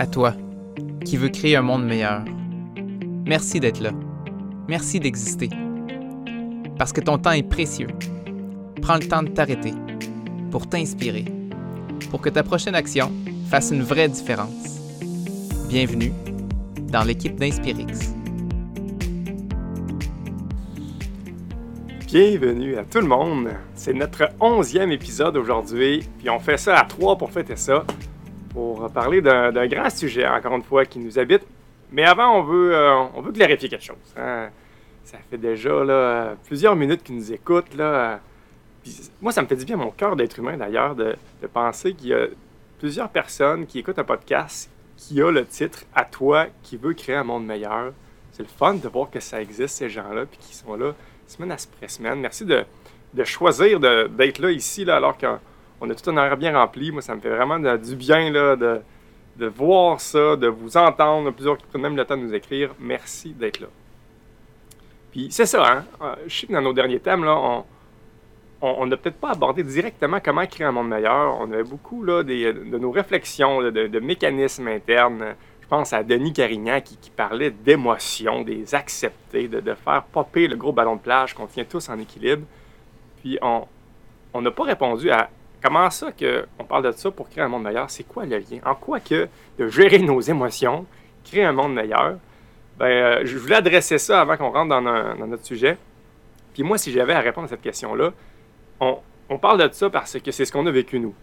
À toi, qui veux créer un monde meilleur. Merci d'être là. Merci d'exister. Parce que ton temps est précieux. Prends le temps de t'arrêter pour t'inspirer, pour que ta prochaine action fasse une vraie différence. Bienvenue dans l'équipe d'Inspirix. Bienvenue à tout le monde. C'est notre onzième épisode aujourd'hui, puis on fait ça à trois pour fêter ça, pour parler d'un grand sujet, encore une fois, qui nous habite. Mais avant, on veut, euh, on veut clarifier quelque chose. hein. Ça fait déjà là, plusieurs minutes qu'ils nous écoutent. Là. Moi, ça me fait du bien à mon cœur d'être humain, d'ailleurs, de, penser qu'il y a plusieurs personnes qui écoutent un podcast qui a le titre « À toi qui veux créer un monde meilleur ». C'est le fun de voir que ça existe, ces gens-là, puis qui sont là semaine après semaine. Merci de, de choisir d'être là ici, là, alors qu'on a tout un horaire bien rempli. Moi, ça me fait vraiment du bien là, de, voir ça, de vous entendre. Plusieurs qui prennent même le temps de nous écrire. Merci d'être là. Puis c'est ça, hein? Euh, Je sais que dans nos derniers thèmes, là, on on on n'a peut-être pas abordé directement comment créer un monde meilleur. On avait beaucoup là, de nos réflexions, de, mécanismes internes. Je pense à Denis Carignan qui, parlait d'émotions, des accepter, de, faire popper le gros ballon de plage qu'on tient tous en équilibre. Puis on on n'a pas répondu à comment ça qu'on parle de ça pour créer un monde meilleur? C'est quoi le lien? En quoi que de gérer nos émotions, créer un monde meilleur? Ben, euh, je voulais adresser ça avant qu'on rentre dans, notre sujet. Puis moi, si j'avais à répondre à cette question-là, on, on parle de ça parce que c'est ce qu'on a vécu nous.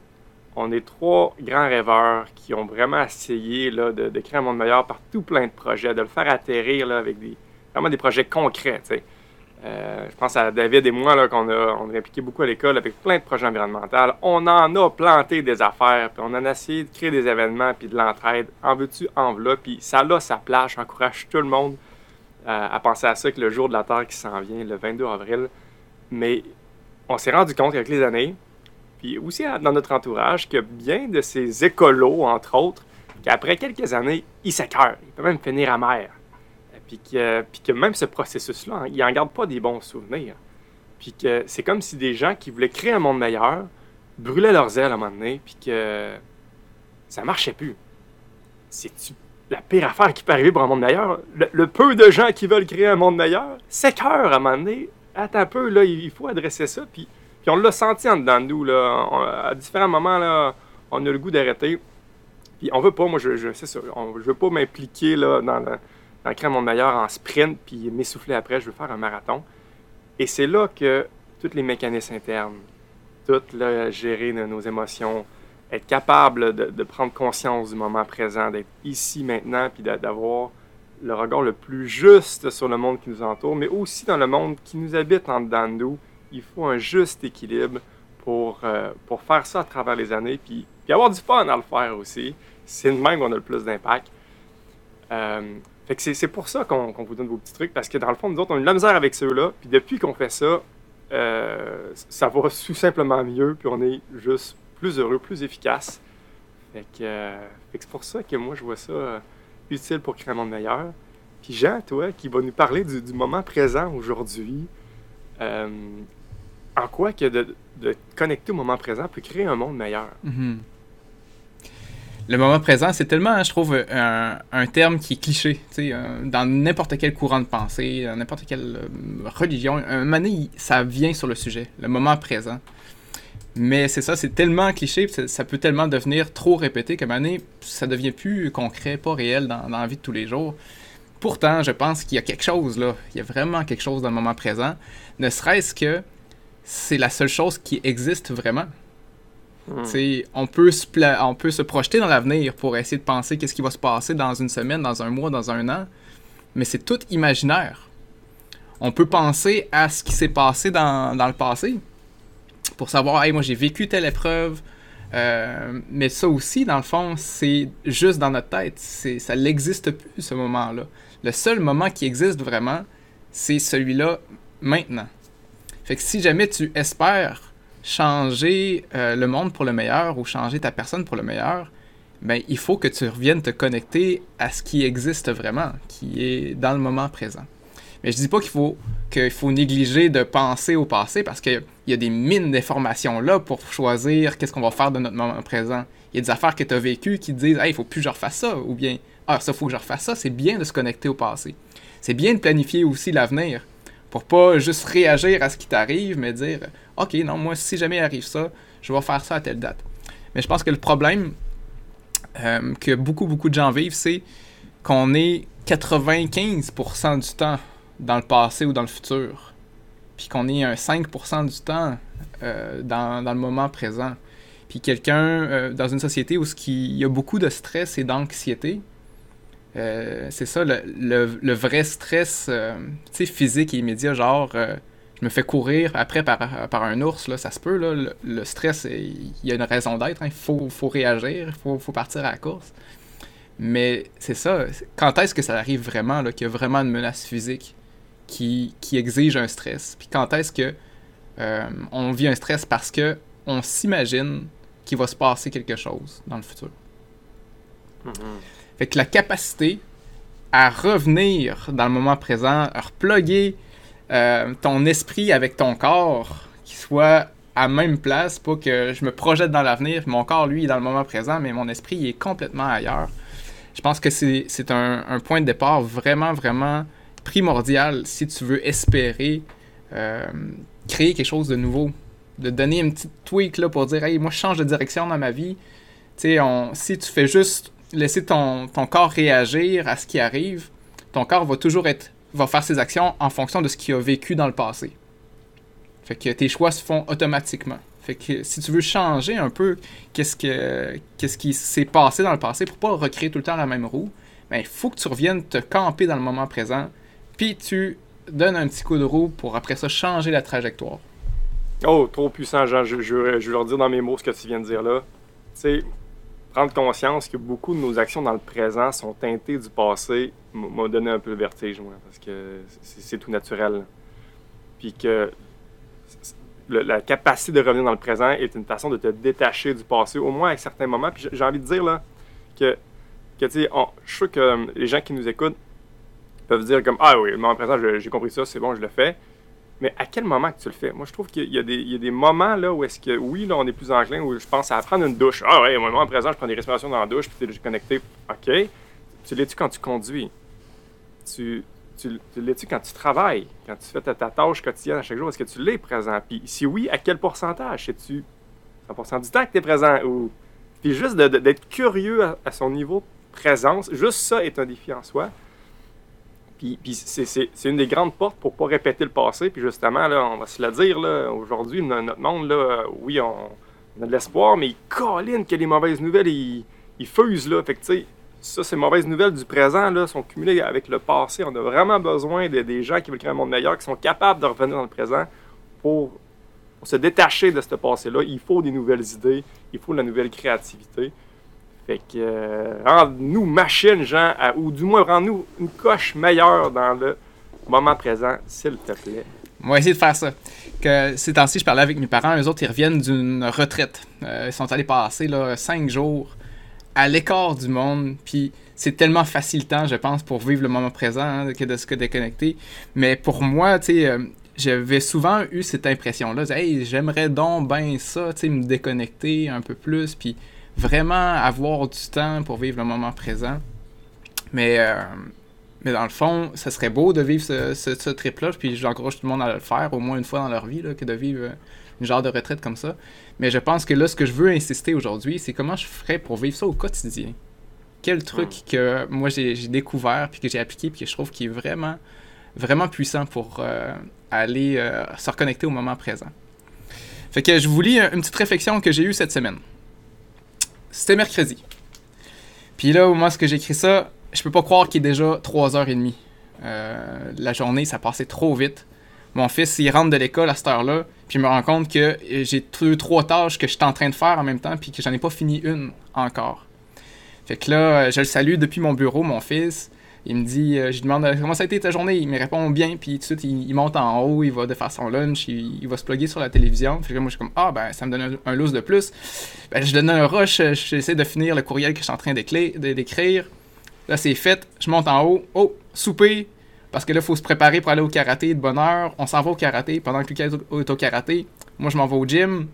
On est trois grands rêveurs qui ont vraiment essayé là, de, créer un monde meilleur par tout plein de projets, de le faire atterrir là, avec des, vraiment des projets concrets. Euh, je pense à David et moi là, qu'on a, on impliqués beaucoup à l'école avec plein de projets environnementaux. On en a planté des affaires, puis on en a essayé de créer des événements, puis de l'entraide. En veux-tu, en. Puis ça a sa place. J'encourage tout le monde euh, à penser à ça que le jour de la Terre qui s'en vient, le 22 avril. Mais on s'est rendu compte avec les années, puis aussi dans notre entourage, que bien de ces écolos, entre autres, qu'après quelques années, ils s'écœurent. Ils peuvent même finir amers. Puis que, puis que même ce processus-là, hein, ils n'en gardent pas des bons souvenirs. Puis que c'est comme si des gens qui voulaient créer un monde meilleur brûlaient leurs ailes à un moment donné, puis que ça marchait plus. C'est-tu la pire affaire qui peut arriver pour un monde meilleur? Le, peu de gens qui veulent créer un monde meilleur s'écœurent à un moment donné. Attends un peu, là, il il faut adresser ça. Puis, puis on l'a senti en dedans de nous, là. À différents moments, là, on a le goût d'arrêter. Puis on veut pas, moi, je, je, c'est ça, je veux pas m'impliquer là, dans, un monde meilleur en sprint, puis m'essouffler après, je veux faire un marathon. Et c'est là que tous les mécanismes internes, tout là, gérer nos, nos émotions, être capable de, de prendre conscience du moment présent, d'être ici maintenant, puis d'a- d'avoir le regard le plus juste sur le monde qui nous entoure, mais aussi dans le monde qui nous habite en dedans de nous. Il faut un juste équilibre pour, euh, pour faire ça à travers les années, puis, puis avoir du fun à le faire aussi. C'est de même qu'on a le plus d'impact. Euh, fait que c'est, pour ça qu'on, vous donne vos petits trucs, parce que dans le fond, nous autres, on a de la misère avec ceux-là, puis depuis qu'on fait ça, euh, ça va tout simplement mieux, puis on est juste plus heureux, plus efficace. Fait que, euh, c'est pour ça que moi, je vois ça euh, utile pour créer un monde meilleur. Puis Jean, toi, qui va nous parler du, moment présent aujourd'hui, euh, en quoi que de, de te connecter au moment présent peut créer un monde meilleur? Mhm. Le moment présent, c'est tellement, je trouve, un, un terme qui est cliché. euh, dans n'importe quel courant de pensée, dans n'importe quelle euh, religion, un moment donné, ça vient sur le sujet, le moment présent. Mais c'est ça, c'est tellement cliché, ça, peut tellement devenir trop répété moment donné, ça devient plus concret, pas réel dans la vie de tous les jours. Pourtant, je pense qu'il y a quelque chose là. Il y a vraiment quelque chose dans le moment présent. Ne serait-ce que c'est la seule chose qui existe vraiment. Hmm. On peut se on peut se projeter dans l'avenir pour essayer de penser qu'est-ce qui va se passer dans une semaine, dans un mois, dans un an, mais c'est tout imaginaire. On peut penser à ce qui s'est passé dans, dans le passé pour savoir, hey, moi j'ai vécu telle épreuve, euh, mais ça aussi, dans le fond, c'est juste dans notre tête. Ça n'existe plus, ce moment-là. Le seul moment qui existe vraiment, c'est celui-là maintenant. Fait que si jamais tu espères changer euh, le monde pour le meilleur ou changer ta personne pour le meilleur, ben, il faut que tu reviennes te connecter à ce qui existe vraiment, qui est dans le moment présent. Mais je dis pas qu'il faut qu'il faut négliger de penser au passé parce qu'il y a des mines d'informations là pour choisir qu'est-ce qu'on va faire de notre moment présent. Il y a des affaires que tu as vécues qui te disent Hey, il faut plus que je refasse ça. Ou bien Ah, ça, faut que je refasse ça. C'est bien de se connecter au passé. C'est bien de planifier aussi l'avenir. Pour pas juste réagir à ce qui t'arrive, mais dire Ok, non, moi, si jamais il arrive ça, je vais faire ça à telle date. Mais je pense que le problème euh, que beaucoup, beaucoup de gens vivent, c'est qu'on est 95% du temps dans le passé ou dans le futur. Puis qu'on est un 5% du temps euh, dans, dans, le moment présent. Puis quelqu'un euh, dans une société où il y a beaucoup de stress et d'anxiété, euh, c'est ça, le, vrai stress physique et immédiat, genre je me fais courir après par, un ours, là, ça se peut, là, le, stress, il y a une raison d'être, hein. il faut, réagir, il faut, partir à la course. Mais c'est ça, quand est-ce que ça arrive vraiment, qu'il y a vraiment une menace physique qui, exige un stress? Puis quand est-ce que on vit un stress parce que on s'imagine qu'il va se passer quelque chose dans le futur? Mm-hmm. Fait que la capacité à revenir dans le moment présent, à reploguer euh, ton esprit avec ton corps, qui soit à même place, pas que je me projette dans l'avenir, mon corps, lui, est dans le moment présent, mais mon esprit est complètement ailleurs. Je pense que c'est un, point de départ vraiment, vraiment primordial si tu veux espérer euh, créer quelque chose de nouveau de donner une petite tweak pour dire Hey, moi je change de direction dans ma vie. Si tu fais juste laisser ton, ton, corps réagir à ce qui arrive, ton corps va toujours être va faire ses actions en fonction de ce qu'il a vécu dans le passé. Fait que tes choix se font automatiquement. Fait que si tu veux changer un peu qu'est-ce que qu'est-ce qui s'est passé dans le passé pour pas recréer tout le temps la même roue, ben il faut que tu reviennes te camper dans le moment présent, puis tu donnes un petit coup de roue pour après ça changer la trajectoire. Oh, trop puissant, Jean. Je, je, vais leur dire dans mes mots ce que tu viens de dire là. Sais, prendre conscience que beaucoup de nos actions dans le présent sont teintées du passé m'a donné un peu le vertige, moi, parce que c'est tout naturel. Puis que la capacité de revenir dans le présent est une façon de te détacher du passé, au moins à certains moments. Puis j'ai envie de dire là, que, que tu sais, je suis que euh, les gens qui nous écoutent peuvent dire comme Ah oui, le moment présent, j'ai compris ça, c'est bon, je le fais. Mais à quel moment que tu le fais? Moi, je trouve qu'il y, a des moments là où est-ce que, oui, là, on est plus enclin, où je pense à prendre une douche. Ah ouais, au moment présent, je prends des respirations dans la douche, puis tu es connecté. OK. Tu l'es-tu quand tu conduis? Tu, tu, l'es-tu quand tu travailles? Quand tu fais ta, tâche quotidienne à chaque jour? Est-ce que tu l'es présent? Puis si oui, à quel pourcentage? Es-tu 100% du temps que tu es présent? Ou... Puis juste d'être curieux à, à son niveau de présence, juste ça est un défi en soi. Puis, c'est une des grandes portes pour pas répéter le passé. Puis justement, là, on va se le dire, aujourd'hui, notre monde, là, oui, on, a de l'espoir, mais il colline que les mauvaises nouvelles, ils, fusent, là. Fait ça, ces mauvaises nouvelles du présent, là, sont cumulées avec le passé. On a vraiment besoin de, des gens qui veulent créer un monde meilleur, qui sont capables de revenir dans le présent pour se détacher de ce passé-là. Il faut des nouvelles idées, il faut de la nouvelle créativité. Fait que, euh, rends-nous machine, Jean, ou du moins rends-nous une coche meilleure dans le moment présent, s'il te plaît. On va essayer de faire ça. Que ces temps-ci, je parlais avec mes parents, eux autres, ils reviennent d'une retraite. Euh, ils sont allés passer là, cinq jours à l'écart du monde, puis c'est tellement facilitant, je pense, pour vivre le moment présent hein, que de se déconnecter. Mais pour moi, tu sais, euh, j'avais souvent eu cette impression-là, hey, j'aimerais donc bien ça, tu sais, me déconnecter un peu plus, puis vraiment avoir du temps pour vivre le moment présent. Mais, euh, mais dans le fond, ça serait beau de vivre ce, ce, trip-là, puis j'encourage tout le monde à le faire au moins une fois dans leur vie, là, que de vivre euh, une genre de retraite comme ça. Mais je pense que là, ce que je veux insister aujourd'hui, c'est comment je ferais pour vivre ça au quotidien. Quel truc que moi j'ai découvert, puis que j'ai appliqué, puis que je trouve qui est vraiment, vraiment puissant pour euh, aller se reconnecter au moment présent. Fait que je vous lis une petite réflexion que j'ai eue cette semaine. C'était mercredi. Puis là, au moment où j'écris ça, je peux pas croire qu'il est déjà 3h30. Euh, la journée, ça passait trop vite. Mon fils, il rentre de l'école à cette heure-là, puis je me rend compte que j'ai deux, trois tâches que je suis en train de faire en même temps, puis que j'en ai pas fini une encore. Fait que là, je le salue depuis mon bureau, mon fils. Il me dit, euh, je lui demande euh, comment ça a été ta journée? Il me répond bien, puis tout de suite, il, monte en haut, il va de faire son lunch, il, va se plugger sur la télévision. Puis moi, je suis comme, ah, ben, ça me donne un, loose de plus. Ben, je donne un rush, euh, j'essaie de finir le courriel que je suis en train d'écrire. Là, c'est fait, je monte en haut, oh, souper, parce que là, il faut se préparer pour aller au karaté de bonne heure. On s'en va au karaté. Pendant que Lucas est au karaté, moi, je m'en vais au gym.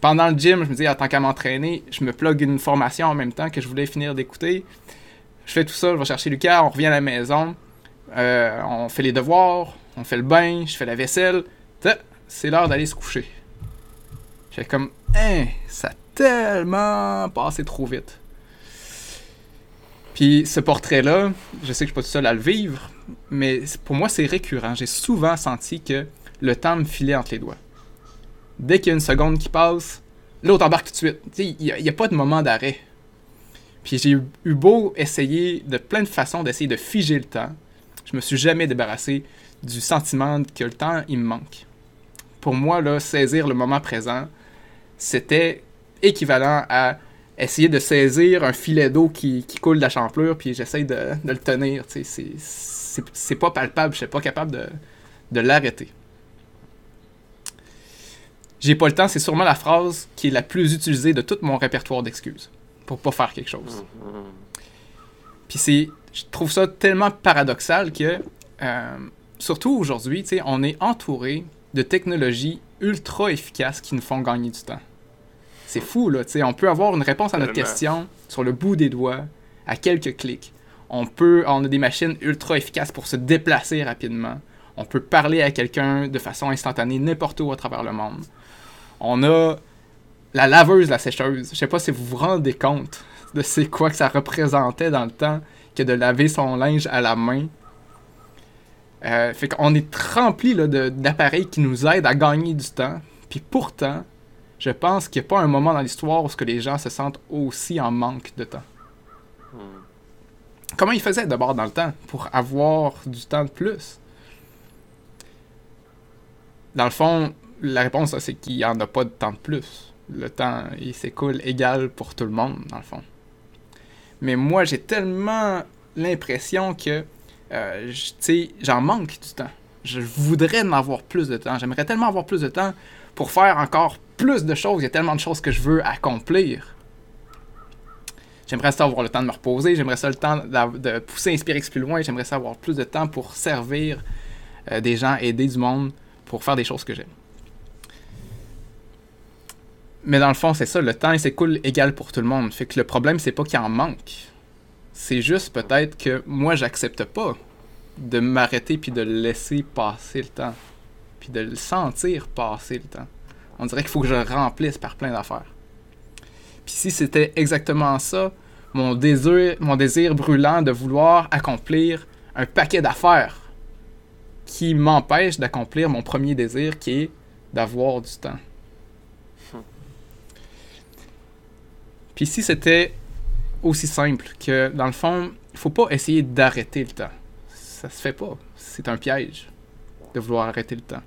pendant le gym, je me dis, en tant qu'à m'entraîner, je me plug une formation en même temps que je voulais finir d'écouter. Je fais tout ça, je vais chercher Lucas, on revient à la maison, euh, on fait les devoirs, on fait le bain, je fais la vaisselle. C'est l'heure d'aller se coucher. J'ai comme, hein, ça a tellement passé trop vite. Puis ce portrait-là, je sais que je suis pas tout seul à le vivre, mais pour moi, c'est récurrent. J'ai souvent senti que le temps me filait entre les doigts. Dès qu'il y a une seconde qui passe, l'autre embarque tout de suite. Il n'y a, pas de moment d'arrêt. Puis j'ai eu beau essayer de plein de façons d'essayer de figer le temps. Je me suis jamais débarrassé du sentiment que le temps, il me manque. Pour moi, là, saisir le moment présent, c'était équivalent à essayer de saisir un filet d'eau qui, coule de la champlure, puis j'essaye de, le tenir. C'est pas palpable, je suis pas capable de, de l'arrêter. J'ai pas le temps, c'est sûrement la phrase qui est la plus utilisée de tout mon répertoire d'excuses pour pas faire quelque chose. Puis c'est, je trouve ça tellement paradoxal que, euh, surtout aujourd'hui, on est entouré de technologies ultra efficaces qui nous font gagner du temps. C'est fou, là. sais, on peut avoir une réponse à notre question sur le bout des doigts, à quelques clics. On peut, on a des machines ultra efficaces pour se déplacer rapidement. On peut parler à quelqu'un de façon instantanée n'importe où à travers le monde. On a la laveuse, la sécheuse. Je sais pas si vous vous rendez compte de c'est quoi que ça représentait dans le temps que de laver son linge à la main. Euh, fait qu'on est rempli d'appareils qui nous aident à gagner du temps. Puis pourtant, je pense qu'il n'y a pas un moment dans l'histoire où que les gens se sentent aussi en manque de temps. Comment ils faisaient d'abord dans le temps pour avoir du temps de plus? Dans le fond, la réponse, c'est qu'il n'y en a pas de temps de plus. Le temps, il s'écoule égal pour tout le monde, dans le fond. Mais moi, j'ai tellement l'impression que, euh, tu j'en manque du temps. Je voudrais en avoir plus de temps. J'aimerais tellement avoir plus de temps pour faire encore plus de choses. Il y a tellement de choses que je veux accomplir. J'aimerais ça avoir le temps de me reposer. J'aimerais ça le temps de pousser Inspirex plus loin. J'aimerais ça avoir plus de temps pour servir euh, des gens, aider du monde, pour faire des choses que j'aime. Mais dans le fond, c'est ça, le temps s'écoule égal pour tout le monde. Fait que le problème, c'est pas qu'il en manque. C'est juste peut-être que moi, j'accepte pas de m'arrêter puis de laisser passer le temps. Puis de le sentir passer le temps. On dirait qu'il faut que je le remplisse par plein d'affaires. Puis si c'était exactement ça, mon désir, mon désir brûlant de vouloir accomplir un paquet d'affaires qui m'empêche d'accomplir mon premier désir qui est d'avoir du temps. Puis si c'était aussi simple que, dans le fond, il faut pas essayer d'arrêter le temps. Ça se fait pas. C'est un piège de vouloir arrêter le temps.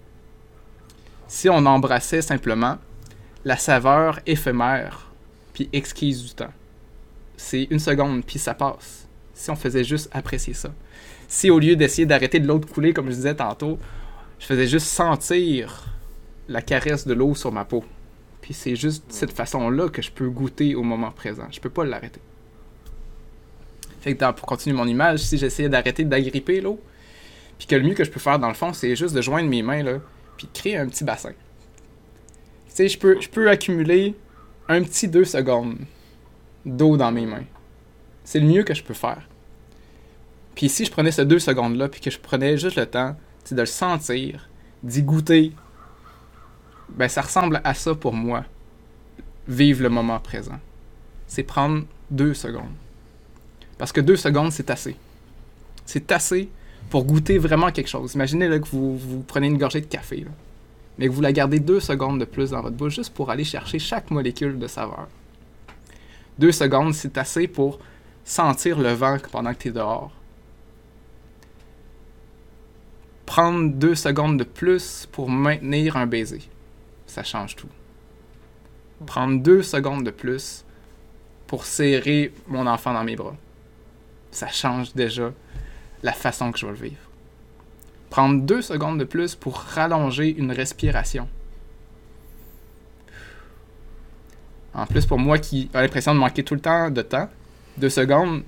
Si on embrassait simplement la saveur éphémère puis exquise du temps, c'est une seconde puis ça passe. Si on faisait juste apprécier ça. Si au lieu d'essayer d'arrêter de l'eau de couler, comme je disais tantôt, je faisais juste sentir la caresse de l'eau sur ma peau puis c'est juste cette façon-là que je peux goûter au moment présent. Je peux pas l'arrêter. Fait que pour continuer mon image, si j'essayais d'arrêter d'agripper l'eau, puis que le mieux que je peux faire dans le fond, c'est juste de joindre mes mains, là, puis de créer un petit bassin. Tu sais, je peux, accumuler un petit deux secondes d'eau dans mes mains. C'est le mieux que je peux faire. Puis si je prenais ces deux secondes-là, puis que je prenais juste le temps de le sentir, d'y goûter, ben ça ressemble à ça pour moi. Vivre le moment présent. C'est prendre deux secondes. Parce que deux secondes, c'est assez. C'est assez pour goûter vraiment quelque chose. Imaginez là, que vous, vous prenez une gorgée de café, mais que vous la gardez deux secondes de plus dans votre bouche juste pour aller chercher chaque molécule de saveur. Deux secondes, c'est assez pour sentir le vent pendant que tu es dehors. Prendre deux secondes de plus pour maintenir un baiser ça change tout. Prendre deux secondes de plus pour serrer mon enfant dans mes bras, ça change déjà la façon que je vais le vivre. Prendre deux secondes de plus pour rallonger une respiration. En plus, pour moi qui a l'impression de manquer tout le temps de temps, deux secondes,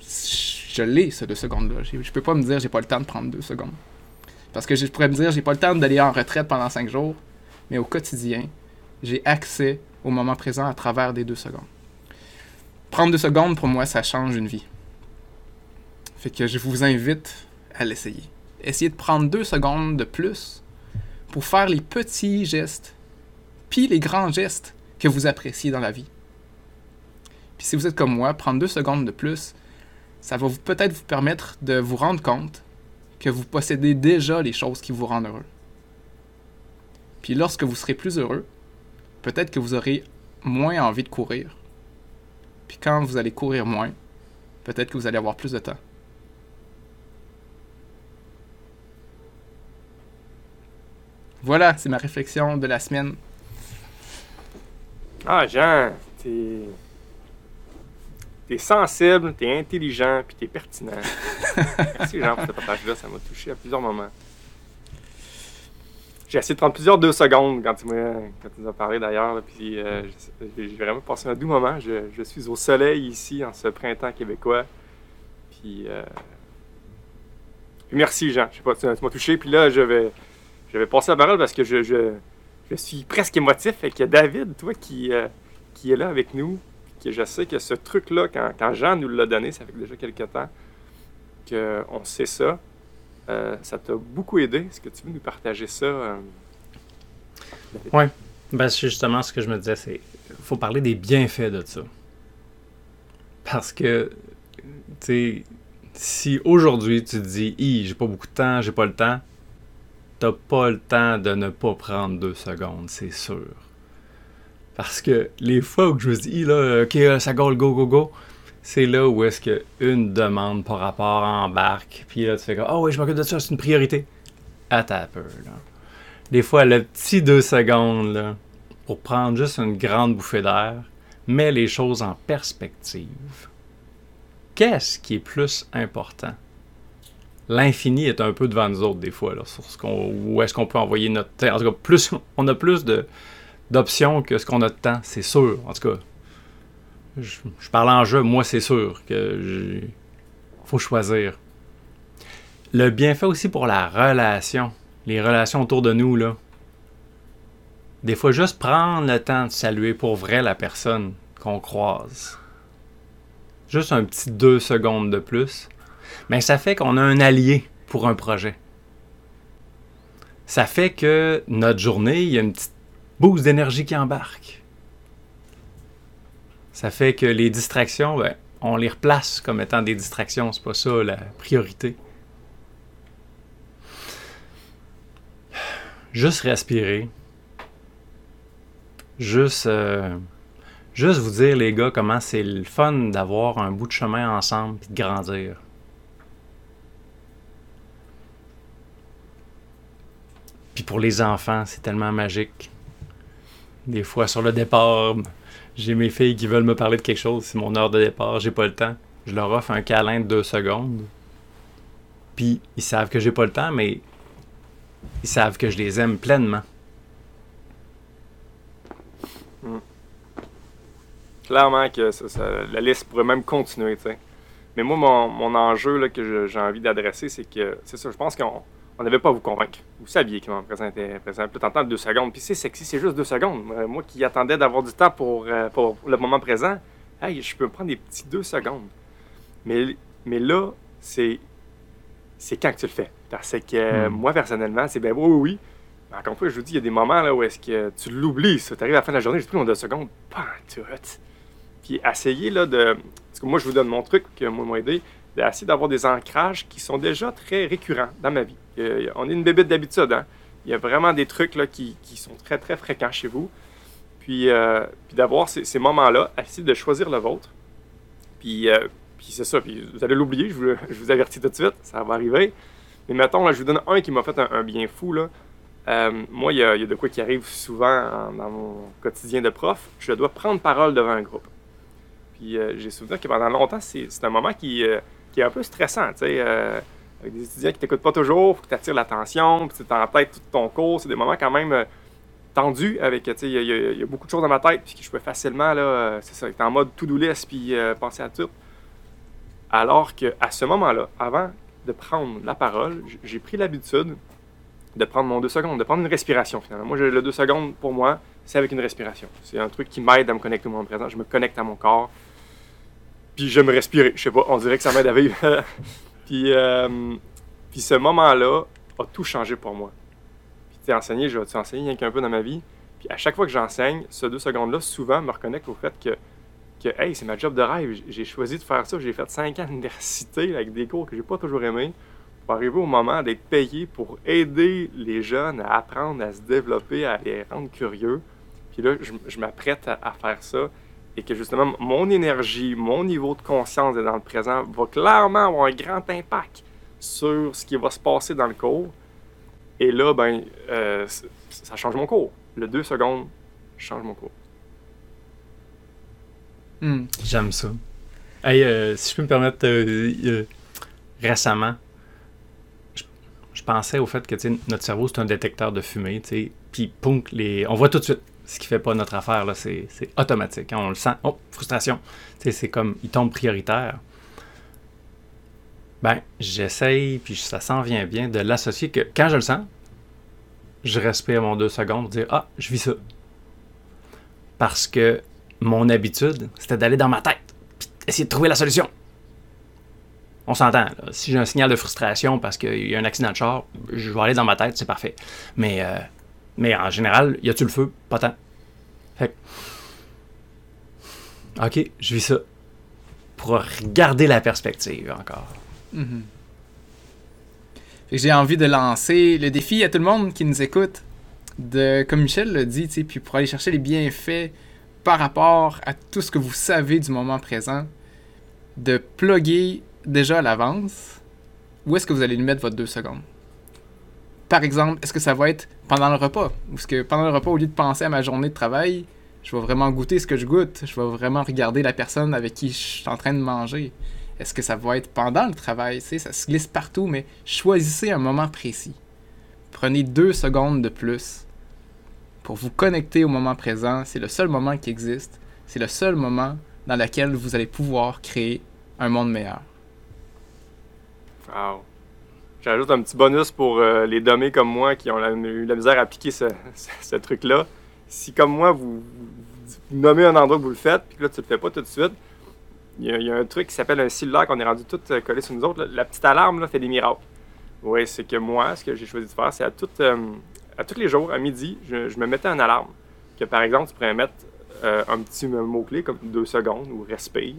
je l'ai, ce deux secondes-là. Je peux pas me dire j'ai pas le temps de prendre deux secondes. Parce que je pourrais me dire j'ai pas le temps d'aller en retraite pendant cinq jours, mais au quotidien, j'ai accès au moment présent à travers des deux secondes. Prendre deux secondes, pour moi, ça change une vie. Fait que je vous invite à l'essayer. Essayez de prendre deux secondes de plus pour faire les petits gestes, puis les grands gestes que vous appréciez dans la vie. Puis si vous êtes comme moi, prendre deux secondes de plus, ça va peut-être vous permettre de vous rendre compte que vous possédez déjà les choses qui vous rendent heureux. Puis lorsque vous serez plus heureux, peut-être que vous aurez moins envie de courir. Puis quand vous allez courir moins, peut-être que vous allez avoir plus de temps. Voilà, c'est ma réflexion de la semaine. Ah, Jean, t'es. T'es sensible, t'es intelligent, puis t'es pertinent. Merci, Jean, pour ce partage-là. Ça m'a touché à plusieurs moments. J'ai essayé de prendre plusieurs deux secondes quand tu, nous as parlé d'ailleurs. Puis euh, j'ai vraiment passé un doux moment. Je, suis au soleil ici en ce printemps québécois. Puis, euh... merci Jean. Je sais pas, tu, tu m'as touché. Puis là, je vais, je vais passer la parole parce que je, je, je suis presque émotif. Et qu'il y a David, toi, qui, euh, qui est là avec nous. Que je sais que ce truc-là, quand, quand Jean nous l'a donné, ça fait déjà quelques temps qu'on sait ça. Euh, ça t'a beaucoup aidé. Est-ce que tu veux nous partager ça? Euh... Oui. Ben, c'est justement ce que je me disais, c'est faut parler des bienfaits de ça. Parce que, tu sais, si aujourd'hui tu te dis, hi, j'ai pas beaucoup de temps, j'ai pas le temps, t'as pas le temps de ne pas prendre deux secondes, c'est sûr. Parce que les fois où je me dis, là, ok, ça go, go, go, go, c'est là où est-ce qu'une demande par rapport embarque. Puis là, tu fais comme, oh oui, je m'occupe de ça, c'est une priorité. À ta peur, là. Des fois, le petit deux secondes, pour prendre juste une grande bouffée d'air, met les choses en perspective. Qu'est-ce qui est plus important? L'infini est un peu devant nous autres, des fois, là, sur ce qu'on, où est-ce qu'on peut envoyer notre temps. En tout cas, plus, on a plus de, d'options que ce qu'on a de temps, c'est sûr. En tout cas, je, parle en jeu, moi c'est sûr que faut choisir. Le bienfait aussi pour la relation, les relations autour de nous là. Des fois juste prendre le temps de saluer pour vrai la personne qu'on croise. Juste un petit deux secondes de plus, mais ça fait qu'on a un allié pour un projet. Ça fait que notre journée, il y a une petite boost d'énergie qui embarque. Ça fait que les distractions, ben, on les replace comme étant des distractions. C'est pas ça la priorité. Juste respirer. Juste, euh, juste vous dire, les gars, comment c'est le fun d'avoir un bout de chemin ensemble et de grandir. Puis pour les enfants, c'est tellement magique. Des fois, sur le départ, j'ai mes filles qui veulent me parler de quelque chose, c'est mon heure de départ, j'ai pas le temps. Je leur offre un câlin de deux secondes. Puis ils savent que j'ai pas le temps, mais ils savent que je les aime pleinement. Hmm. Clairement que ça, la liste pourrait même continuer, tu sais. Mais moi, mon, mon enjeu là, que j'ai envie d'adresser, c'est que, c'est ça, je pense qu'on on n'avait pas à vous convaincre. Vous saviez qu'il m'en présentait, présentait peut deux secondes. Puis c'est sexy, c'est juste deux secondes. Euh, moi qui attendais d'avoir du temps pour, euh, pour le moment présent, hey, je peux me prendre des petits deux secondes. Mais, mais là, c'est, c'est quand que tu le fais? Parce que mm. moi, personnellement, c'est bien, oui, oui, oui. Mais encore une fois, je vous dis, il y a des moments là, où est-ce que tu l'oublies. Tu arrives à la fin de la journée, j'ai pris mon deux secondes. Puis essayer là, de. Parce que moi, je vous donne mon truc que moi m'a aidé d'essayer d'avoir des ancrages qui sont déjà très récurrents dans ma vie. Euh, on est une bébête d'habitude. Hein? Il y a vraiment des trucs là, qui, qui, sont très, très fréquents chez vous. Puis, euh, puis d'avoir ces, moments-là, essayer de choisir le vôtre. Puis, euh, puis c'est ça. Puis vous allez l'oublier, je vous, je vous avertis tout de suite, ça va arriver. Mais mettons, je vous donne un qui m'a fait un, bien fou. Là. Moi, il y, a, il y, a, de quoi qui arrive souvent en, dans mon quotidien de prof. Je dois prendre parole devant un groupe. Puis j'ai souvenir que pendant longtemps, c'est un moment qui qui est un peu stressant, tu sais. Avec des étudiants qui t'écoutent pas toujours, faut que tu attires l'attention, puis tu en tête tout ton cours. C'est des moments quand même euh, tendus avec, tu sais, il y, a beaucoup de choses dans ma tête, puis que je peux facilement, là, euh, c'est ça, être en mode to-do puis euh, penser à tout. Alors qu'à ce moment-là, avant de prendre la parole, j'ai pris l'habitude de prendre mon deux secondes, de prendre une respiration finalement. Moi, le deux secondes pour moi, c'est avec une respiration. C'est un truc qui m'aide à me connecter au moment présent. Je me connecte à mon corps. Puis je me respirer. Je sais pas, on dirait que ça m'aide à vivre. puis, euh, puis ce moment-là a tout changé pour moi. Puis tu enseigné, je vais enseigner rien qu'un peu dans ma vie? Puis à chaque fois que j'enseigne, ce deux secondes-là, souvent me reconnecte au fait que, que hey, c'est ma job de rêve. J'ai choisi de faire ça. J'ai fait cinq ans d'université avec des cours que j'ai pas toujours aimés pour arriver au moment d'être payé pour aider les jeunes à apprendre à se développer, à les rendre curieux. Puis là, je, m'apprête à, faire ça et que justement, mon énergie, mon niveau de conscience dans le présent va clairement avoir un grand impact sur ce qui va se passer dans le cours. Et là, ben, euh, ça change mon cours. Le deux secondes change mon cours. Hmm. J'aime ça. Hey, euh, si je peux me permettre, euh, récemment, je pensais au fait que notre cerveau, c'est un détecteur de fumée, puis poum, les... on voit tout de suite ce qui fait pas notre affaire, là, c'est, automatique. Hein, on le sent. Oh, frustration. C'est comme, il tombe prioritaire. Ben, j'essaye, puis ça s'en vient bien, de l'associer que quand je le sens, je respire mon deux secondes, dire Ah, je vis ça. Parce que mon habitude, c'était d'aller dans ma tête, puis essayer de trouver la solution. On s'entend. Si j'ai un signal de frustration parce qu'il y a un accident de char, je vais aller dans ma tête, c'est parfait. Mais, euh, mais en général, y a-tu le feu? Pas tant. Fait OK, je vis ça. Pour regarder la perspective encore. Mm-hmm. J'ai envie de lancer le défi à tout le monde qui nous écoute, de, comme Michel l'a dit, puis pour aller chercher les bienfaits par rapport à tout ce que vous savez du moment présent, de plugger déjà à l'avance, où est-ce que vous allez lui mettre votre deux secondes? Par exemple, est-ce que ça va être pendant le repas? Est-ce que pendant le repas, au lieu de penser à ma journée de travail, je vais vraiment goûter ce que je goûte? Je vais vraiment regarder la personne avec qui je suis en train de manger? Est-ce que ça va être pendant le travail? Ça se glisse partout, mais choisissez un moment précis. Prenez deux secondes de plus pour vous connecter au moment présent. C'est le seul moment qui existe. C'est le seul moment dans lequel vous allez pouvoir créer un monde meilleur. Wow. J'ajoute un petit bonus pour euh, les dommés comme moi qui ont eu la misère à appliquer ce, truc-là. Si, comme moi, vous, nommez un endroit que vous le faites, puis que là, tu le fais pas tout de suite, il y, a un truc qui s'appelle un cellulaire qu'on est rendu tout euh, collé sur nous autres. La petite alarme là, fait des miracles. Oui, c'est que moi, ce que j'ai choisi de faire, c'est à, euh, à tous les jours, à midi, je, me mettais une alarme. Que par exemple, tu pourrais mettre un petit mot-clé comme deux secondes ou respire.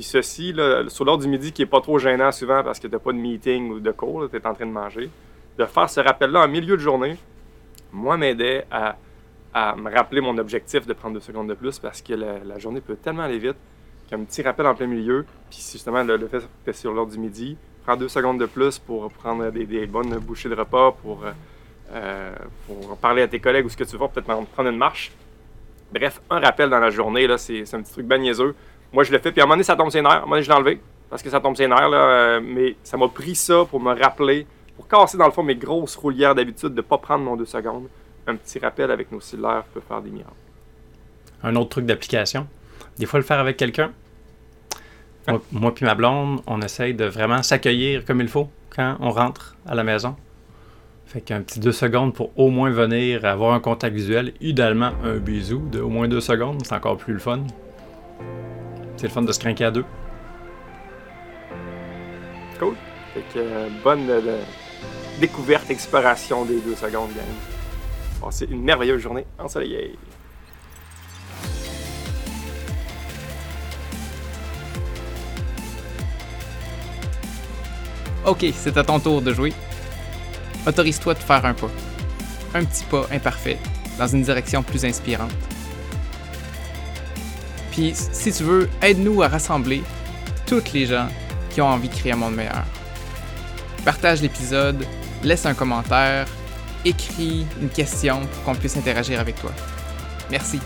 Puis ceci, sur l'heure du midi, qui est pas trop gênant souvent parce que tu n'as pas de meeting ou de cours, tu es en train de manger, de faire ce rappel-là en milieu de journée, moi, m'aidait à, me rappeler mon objectif de prendre deux secondes de plus parce que la, journée peut tellement aller vite qu'un petit rappel en plein milieu, puis justement le, le fait sur l'heure du midi, prends deux secondes de plus pour prendre des, bonnes bouchées de repas, pour, euh, pour parler à tes collègues ou ce que tu veux, peut-être prendre une marche. Bref, un rappel dans la journée, là, c'est, un petit truc bien moi, je l'ai fait, puis à un moment donné, ça tombe ses nerfs. À un moment donné, je l'ai enlevé parce que ça tombe ses nerfs, là, euh, mais ça m'a pris ça pour me rappeler, pour casser dans le fond mes grosses roulières d'habitude de ne pas prendre mon deux secondes. Un petit rappel avec nos cellulaires peut faire des miracles. Un autre truc d'application, des fois le faire avec quelqu'un. Moi, moi puis ma blonde, on essaye de vraiment s'accueillir comme il faut quand on rentre à la maison. Fait qu'un petit deux secondes pour au moins venir avoir un contact visuel, idéalement un bisou de au moins deux secondes, c'est encore plus le fun. C'est le fun de se craquer à deux. Cool. Fait que euh, bonne euh, découverte, exploration des deux secondes, gang. Passez une merveilleuse journée ensoleillée. Ok, c'est à ton tour de jouer. Autorise-toi de faire un pas. Un petit pas imparfait dans une direction plus inspirante. Puis, si tu veux, aide-nous à rassembler toutes les gens qui ont envie de créer un monde meilleur. Partage l'épisode, laisse un commentaire, écris une question pour qu'on puisse interagir avec toi. Merci.